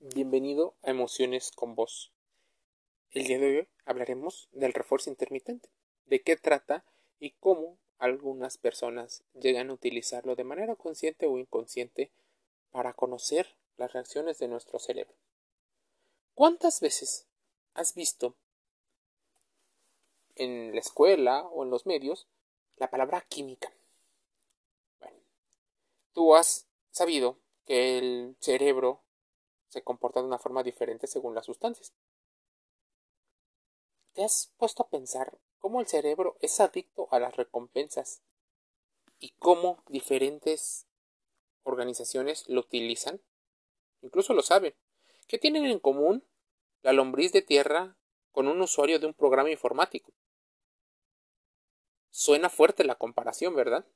Bienvenido a Emociones con Vos. El día de hoy hablaremos del refuerzo intermitente, de qué trata y cómo algunas personas llegan a utilizarlo de manera consciente o inconsciente para conocer las reacciones de nuestro cerebro. ¿Cuántas veces has visto en la escuela o en los medios la palabra química? Bueno, tú has sabido que el cerebro se comporta de una forma diferente según las sustancias. ¿Te has puesto a pensar cómo el cerebro es adicto a las recompensas y cómo diferentes organizaciones lo utilizan? Incluso lo saben. ¿Qué tienen en común la lombriz de tierra con un usuario de un programa informático? Suena fuerte la comparación, ¿verdad?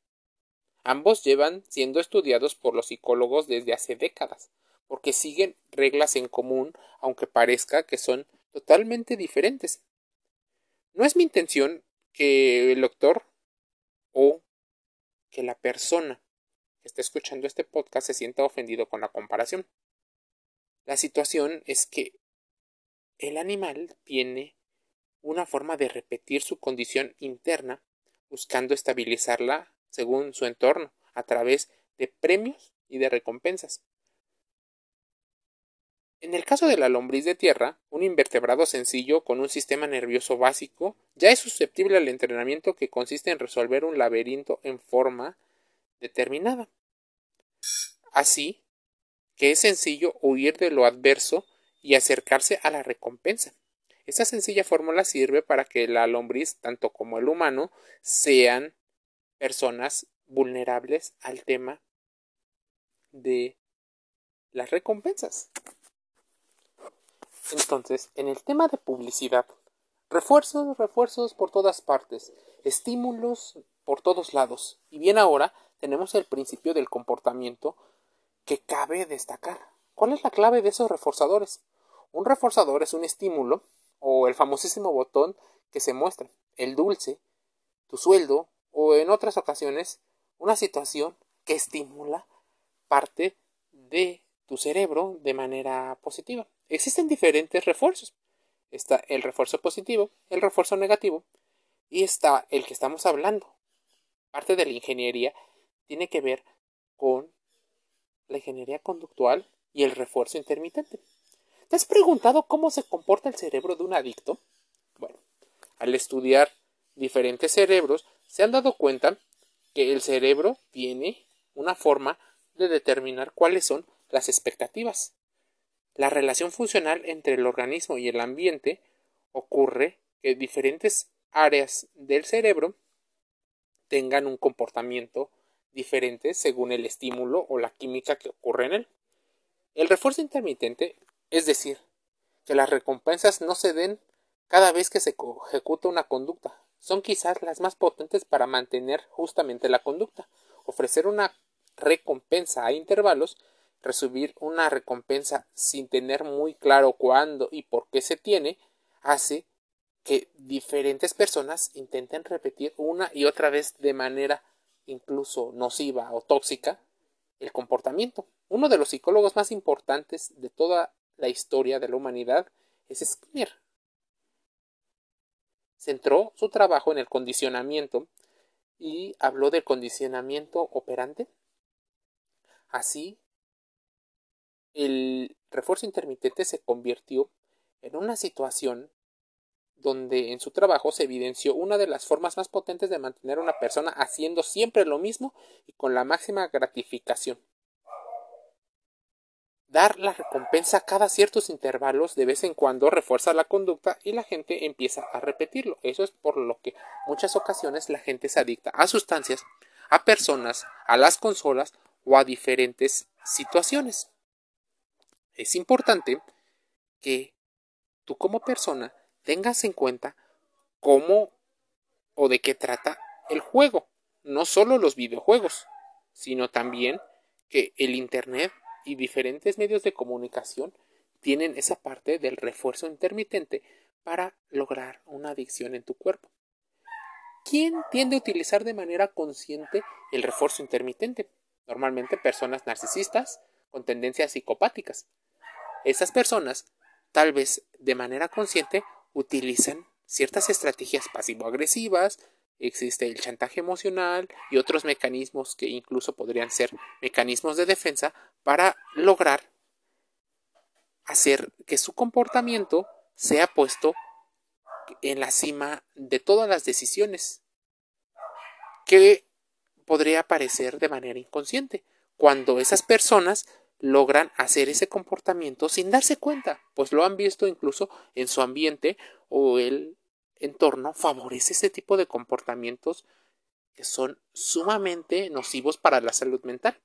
Ambos llevan siendo estudiados por los psicólogos desde hace décadas, porque siguen reglas en común, aunque parezca que son totalmente diferentes. No es mi intención que el doctor o que la persona que esté escuchando este podcast se sienta ofendido con la comparación. La situación es que el animal tiene una forma de repetir su condición interna buscando estabilizarla según su entorno a través de premios y de recompensas. En el caso de la lombriz de tierra, un invertebrado sencillo con un sistema nervioso básico ya es susceptible al entrenamiento que consiste en resolver un laberinto en forma determinada. Así que es sencillo huir de lo adverso y acercarse a la recompensa. Esta sencilla fórmula sirve para que la lombriz, tanto como el humano, sean personas vulnerables al tema de las recompensas. Entonces, en el tema de publicidad, refuerzos, refuerzos por todas partes, estímulos por todos lados. Y bien ahora tenemos el principio del comportamiento que cabe destacar. ¿Cuál es la clave de esos reforzadores? Un reforzador es un estímulo o el famosísimo botón que se muestra, el dulce, tu sueldo o en otras ocasiones una situación que estimula parte de tu cerebro de manera positiva. Existen diferentes refuerzos. Está el refuerzo positivo, el refuerzo negativo y está el que estamos hablando. Parte de la ingeniería tiene que ver con la ingeniería conductual y el refuerzo intermitente. ¿Te has preguntado cómo se comporta el cerebro de un adicto? Bueno, al estudiar diferentes cerebros se han dado cuenta que el cerebro tiene una forma de determinar cuáles son las expectativas. La relación funcional entre el organismo y el ambiente ocurre que diferentes áreas del cerebro tengan un comportamiento diferente según el estímulo o la química que ocurre en él. El refuerzo intermitente, es decir, que las recompensas no se den cada vez que se ejecuta una conducta, son quizás las más potentes para mantener justamente la conducta. Ofrecer una recompensa a intervalos recibir una recompensa sin tener muy claro cuándo y por qué se tiene, hace que diferentes personas intenten repetir una y otra vez de manera incluso nociva o tóxica el comportamiento. Uno de los psicólogos más importantes de toda la historia de la humanidad es Skinner. Centró su trabajo en el condicionamiento y habló del condicionamiento operante. Así el refuerzo intermitente se convirtió en una situación donde en su trabajo se evidenció una de las formas más potentes de mantener a una persona haciendo siempre lo mismo y con la máxima gratificación. Dar la recompensa cada ciertos intervalos de vez en cuando refuerza la conducta y la gente empieza a repetirlo. Eso es por lo que muchas ocasiones la gente se adicta a sustancias, a personas, a las consolas o a diferentes situaciones es importante que tú como persona tengas en cuenta cómo o de qué trata el juego, no solo los videojuegos, sino también que el Internet y diferentes medios de comunicación tienen esa parte del refuerzo intermitente para lograr una adicción en tu cuerpo. ¿Quién tiende a utilizar de manera consciente el refuerzo intermitente? Normalmente personas narcisistas con tendencias psicopáticas. Esas personas, tal vez de manera consciente, utilizan ciertas estrategias pasivo-agresivas, existe el chantaje emocional y otros mecanismos que incluso podrían ser mecanismos de defensa para lograr hacer que su comportamiento sea puesto en la cima de todas las decisiones que podría parecer de manera inconsciente cuando esas personas logran hacer ese comportamiento sin darse cuenta, pues lo han visto incluso en su ambiente o el entorno favorece ese tipo de comportamientos que son sumamente nocivos para la salud mental.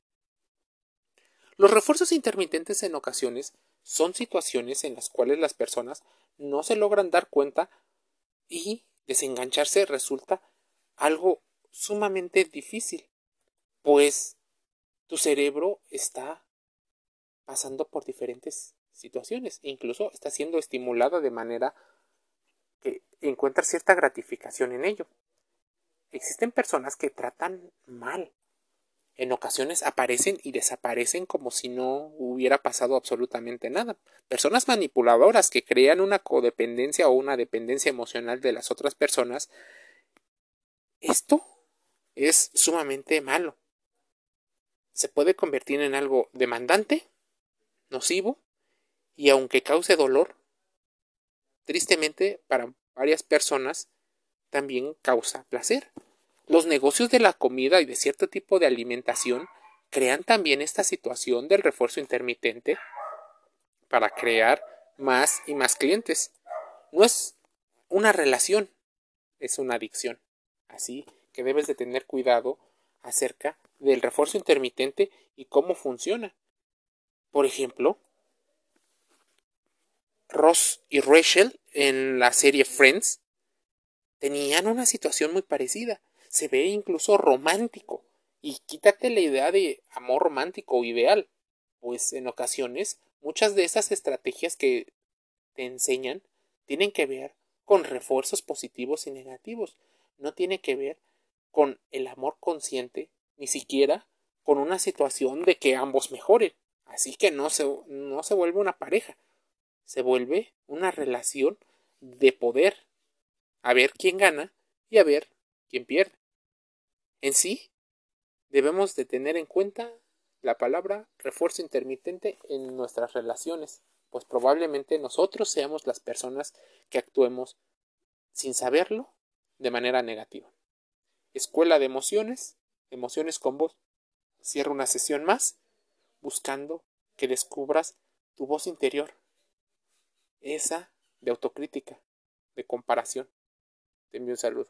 Los refuerzos intermitentes en ocasiones son situaciones en las cuales las personas no se logran dar cuenta y desengancharse resulta algo sumamente difícil, pues tu cerebro está pasando por diferentes situaciones, incluso está siendo estimulada de manera que encuentra cierta gratificación en ello. Existen personas que tratan mal. En ocasiones aparecen y desaparecen como si no hubiera pasado absolutamente nada. Personas manipuladoras que crean una codependencia o una dependencia emocional de las otras personas. Esto es sumamente malo. Se puede convertir en algo demandante, nocivo, y aunque cause dolor, tristemente para varias personas también causa placer. Los negocios de la comida y de cierto tipo de alimentación crean también esta situación del refuerzo intermitente para crear más y más clientes. No es una relación, es una adicción. Así que debes de tener cuidado acerca del refuerzo intermitente y cómo funciona. Por ejemplo, Ross y Rachel en la serie Friends tenían una situación muy parecida. Se ve incluso romántico. Y quítate la idea de amor romántico ideal, pues en ocasiones muchas de esas estrategias que te enseñan tienen que ver con refuerzos positivos y negativos. No tiene que ver con el amor consciente, ni siquiera con una situación de que ambos mejoren. Así que no se, no se vuelve una pareja, se vuelve una relación de poder, a ver quién gana y a ver quién pierde. En sí, debemos de tener en cuenta la palabra refuerzo intermitente en nuestras relaciones, pues probablemente nosotros seamos las personas que actuemos sin saberlo de manera negativa. Escuela de emociones, emociones con voz. Cierra una sesión más buscando que descubras tu voz interior esa de autocrítica, de comparación. Te envío un saludo.